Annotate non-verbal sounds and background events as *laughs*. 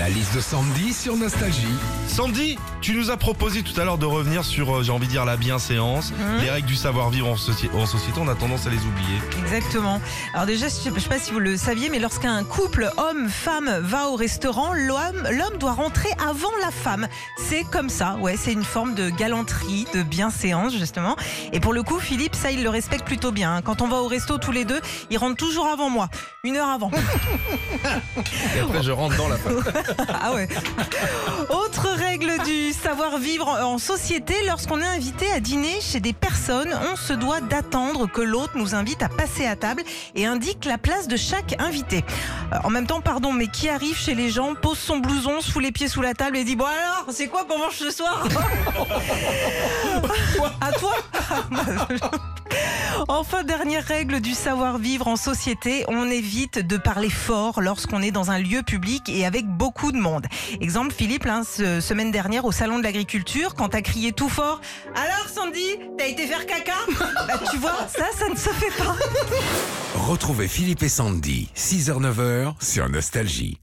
La liste de Sandy sur Nostalgie. Sandy, tu nous as proposé tout à l'heure de revenir sur, euh, j'ai envie de dire, la bienséance, Mhm. les règles du savoir-vivre en, soci- en société. On a tendance à les oublier. Exactement. Alors déjà, je ne sais pas si vous le saviez, mais lorsqu'un couple homme-femme va au restaurant, l'homme l'homme doit rentrer avant la femme. C'est comme ça, ouais, c'est une forme de galanterie, de bienséance justement. Et pour le coup, Philippe, ça, il le respecte plutôt bien. hein. Quand on va au resto tous les deux, il rentre toujours avant moi, une heure avant. Et après, je rentre dans la femme. *laughs* Ah ouais. Autre règle du savoir-vivre en société, lorsqu'on est invité à dîner chez des personnes, on se doit d'attendre que l'autre nous invite à passer à table et indique la place de chaque invité. Euh, En même temps, pardon, mais qui arrive chez les gens, pose son blouson, se fout les pieds sous la table et dit Bon alors, c'est quoi qu'on mange ce soir? *laughs* À toi *laughs* Enfin, dernière règle du savoir-vivre en société, on évite de parler fort lorsqu'on est dans un lieu public et avec beaucoup de monde. Exemple, Philippe, ce- semaine dernière au salon de l'agriculture, quand t'as crié tout fort « Alors Sandy, t'as été faire caca ?» Bah tu vois, ça, ça ne se fait pas. Retrouvez Philippe et Sandy, 6h-9h sur Nostalgie.